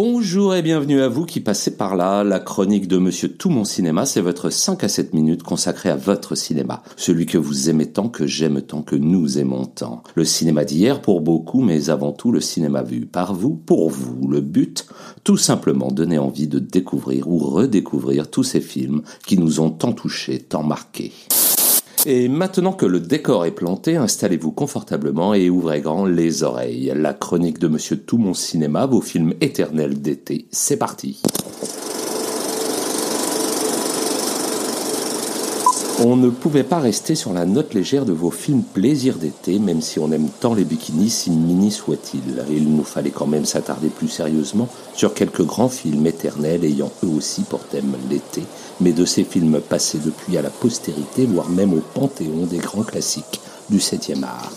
Bonjour et bienvenue à vous qui passez par là. La chronique de Monsieur Tout Mon Cinéma, c'est votre 5 à 7 minutes consacrée à votre cinéma. Celui que vous aimez tant, que j'aime tant, que nous aimons tant. Le cinéma d'hier pour beaucoup, mais avant tout le cinéma vu par vous, pour vous. Le but, tout simplement donner envie de découvrir ou redécouvrir tous ces films qui nous ont tant touchés, tant marqués. Et maintenant que le décor est planté, installez-vous confortablement et ouvrez grand les oreilles. La chronique de Monsieur Tout Mon Cinéma, vos films éternels d'été, c'est parti. On ne pouvait pas rester sur la note légère de vos films plaisir d'été, même si on aime tant les bikinis, si mini soit-il. Il nous fallait quand même s'attarder plus sérieusement sur quelques grands films éternels ayant eux aussi pour thème l'été, mais de ces films passés depuis à la postérité, voire même au panthéon des grands classiques du 7e art.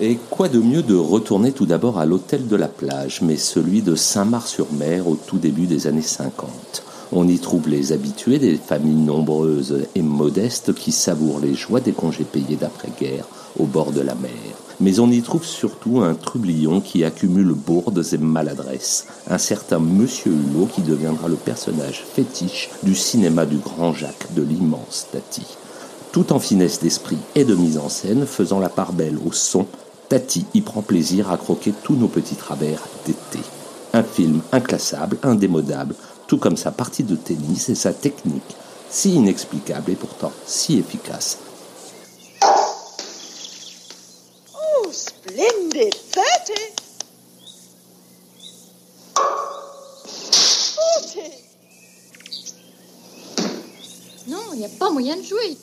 Et quoi de mieux de retourner tout d'abord à l'hôtel de la plage, mais celui de Saint-Marc-sur-Mer au tout début des années 50 on y trouve les habitués des familles nombreuses et modestes qui savourent les joies des congés payés d'après-guerre au bord de la mer. Mais on y trouve surtout un trublion qui accumule bourdes et maladresses, un certain Monsieur Hulot qui deviendra le personnage fétiche du cinéma du grand Jacques de l'immense Tati. Tout en finesse d'esprit et de mise en scène, faisant la part belle au son, Tati y prend plaisir à croquer tous nos petits travers d'été. Un film inclassable, indémodable, tout comme sa partie de tennis et sa technique, si inexplicable et pourtant si efficace. Oh, splendid! 30! 40! Non, il n'y a pas moyen de jouer.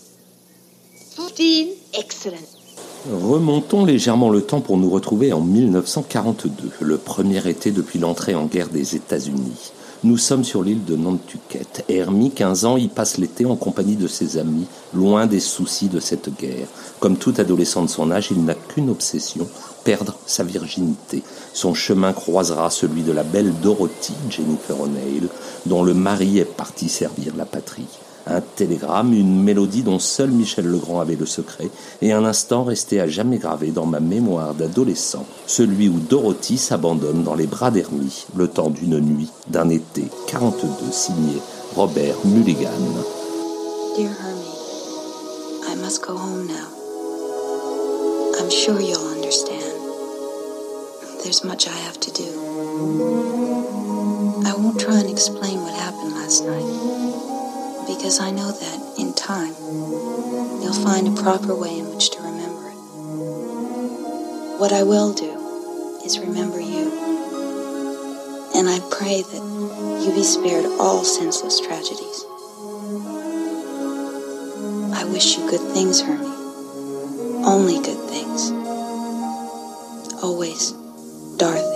15! Excellent! Remontons légèrement le temps pour nous retrouver en 1942, le premier été depuis l'entrée en guerre des États-Unis. Nous sommes sur l'île de Nantucket. Hermie, 15 ans, y passe l'été en compagnie de ses amis, loin des soucis de cette guerre. Comme tout adolescent de son âge, il n'a qu'une obsession, perdre sa virginité. Son chemin croisera celui de la belle Dorothy, Jennifer O'Neill, dont le mari est parti servir la patrie un télégramme, une mélodie dont seul Michel Legrand avait le secret, et un instant resté à jamais gravé dans ma mémoire d'adolescent, celui où Dorothy s'abandonne dans les bras d'Hermie, le temps d'une nuit, d'un été 42, signé Robert Mulligan. Dear Hermie, I must go home now. I'm sure you'll understand. There's much I have to do. I won't try and explain what happened last night. Because I know that, in time, you'll find a proper way in which to remember it. What I will do is remember you. And I pray that you be spared all senseless tragedies. I wish you good things, Hermie. Only good things. Always, Dorothy.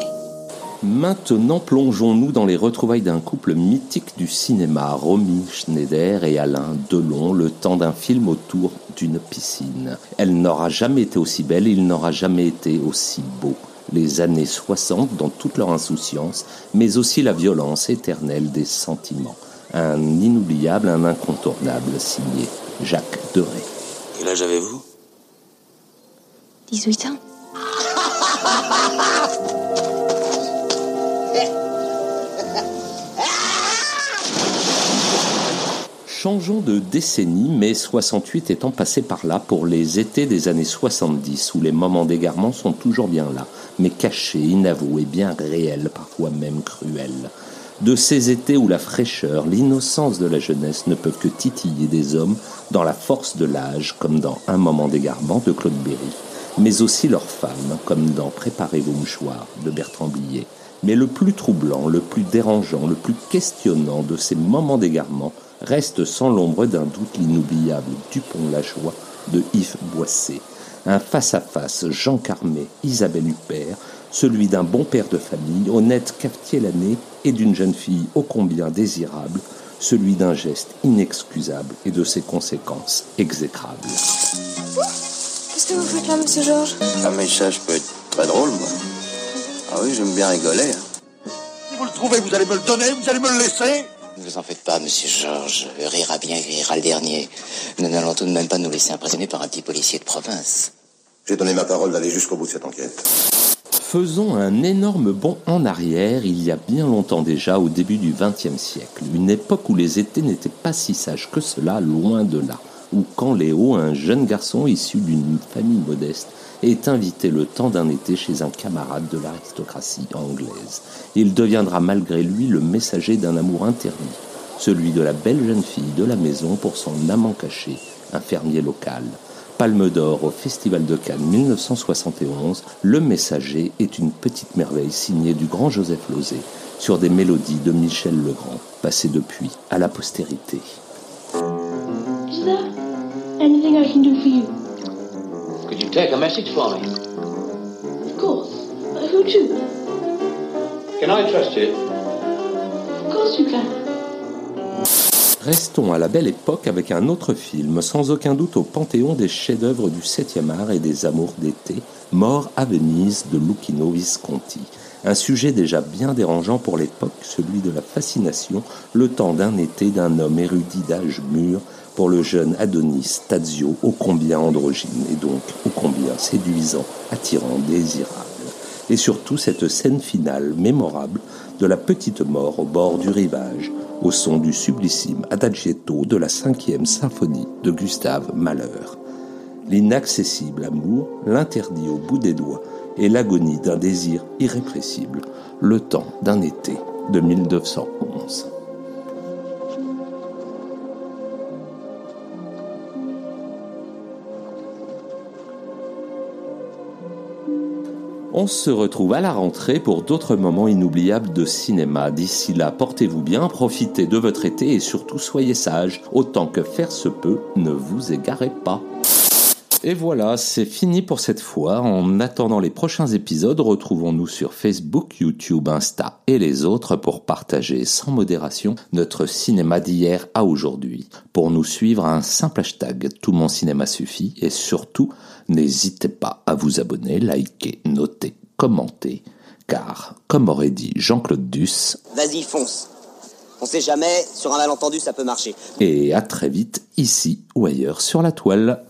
Maintenant, plongeons-nous dans les retrouvailles d'un couple mythique du cinéma, Romy Schneider et Alain Delon, le temps d'un film autour d'une piscine. Elle n'aura jamais été aussi belle, il n'aura jamais été aussi beau. Les années 60 dans toute leur insouciance, mais aussi la violence éternelle des sentiments. Un inoubliable, un incontournable signé Jacques Deray. Quel âge avez-vous? 18 ans. Changeons de décennie, mais 68 étant passé par là pour les étés des années 70, où les moments d'égarement sont toujours bien là, mais cachés, inavoués, bien réels, parfois même cruels. De ces étés où la fraîcheur, l'innocence de la jeunesse ne peuvent que titiller des hommes dans la force de l'âge, comme dans Un moment d'égarement de Claude Berry, mais aussi leurs femmes, comme dans Préparez vos mouchoirs de Bertrand Billet. Mais le plus troublant, le plus dérangeant, le plus questionnant de ces moments d'égarement, reste sans l'ombre d'un doute l'inoubliable Dupont-la-Joie de Yves Boisset. Un face-à-face Jean Carmet, Isabelle Huppert, celui d'un bon père de famille, honnête cafetier l'année, et d'une jeune fille ô combien désirable, celui d'un geste inexcusable et de ses conséquences exécrables. Qu'est-ce que vous faites là, monsieur Georges? Ah mais ça, je peux être pas drôle, moi. Ah oui, j'aime bien rigoler. hein. Si vous le trouvez, vous allez me le donner, vous allez me le laisser Ne vous en faites pas, monsieur Georges. Rira bien, rira le dernier. Nous n'allons tout de même pas nous laisser impressionner par un petit policier de province. J'ai donné ma parole d'aller jusqu'au bout de cette enquête. Faisons un énorme bond en arrière, il y a bien longtemps déjà, au début du XXe siècle, une époque où les étés n'étaient pas si sages que cela, loin de là, où quand Léo, un jeune garçon issu d'une famille modeste, est invité le temps d'un été chez un camarade de l'aristocratie anglaise. Il deviendra malgré lui le messager d'un amour interdit, celui de la belle jeune fille de la maison pour son amant caché, un fermier local. Palme d'or au Festival de Cannes 1971, Le Messager est une petite merveille signée du grand Joseph Lozé sur des mélodies de Michel Legrand, passées depuis à la postérité. Anything I can do for you? Could you take a message for me? Of course. Uh, who to? Can I trust you? Of course you can. Restons à la belle époque avec un autre film, sans aucun doute au panthéon des chefs-d'œuvre du 7e art et des amours d'été, Mort à Venise de Lucchino Visconti. Un sujet déjà bien dérangeant pour l'époque, celui de la fascination, le temps d'un été d'un homme érudit d'âge mûr, pour le jeune Adonis Tazio, ô combien androgyne et donc ô combien séduisant, attirant, désirable. Et surtout cette scène finale mémorable de la petite mort au bord du rivage, au son du sublissime adagietto de la cinquième symphonie de Gustave Mahler. L'inaccessible amour, l'interdit au bout des doigts, et l'agonie d'un désir irrépressible, le temps d'un été de 1911. On se retrouve à la rentrée pour d'autres moments inoubliables de cinéma. D'ici là, portez-vous bien, profitez de votre été et surtout soyez sages. Autant que faire se peut, ne vous égarez pas. Et voilà, c'est fini pour cette fois. En attendant les prochains épisodes, retrouvons-nous sur Facebook, YouTube, Insta et les autres pour partager sans modération notre cinéma d'hier à aujourd'hui. Pour nous suivre, un simple hashtag Tout mon cinéma suffit et surtout, n'hésitez pas à vous abonner, liker, noter, commenter. Car, comme aurait dit Jean-Claude Duss, Vas-y, fonce. On sait jamais, sur un malentendu, ça peut marcher. et à très vite ici ou ailleurs sur la toile.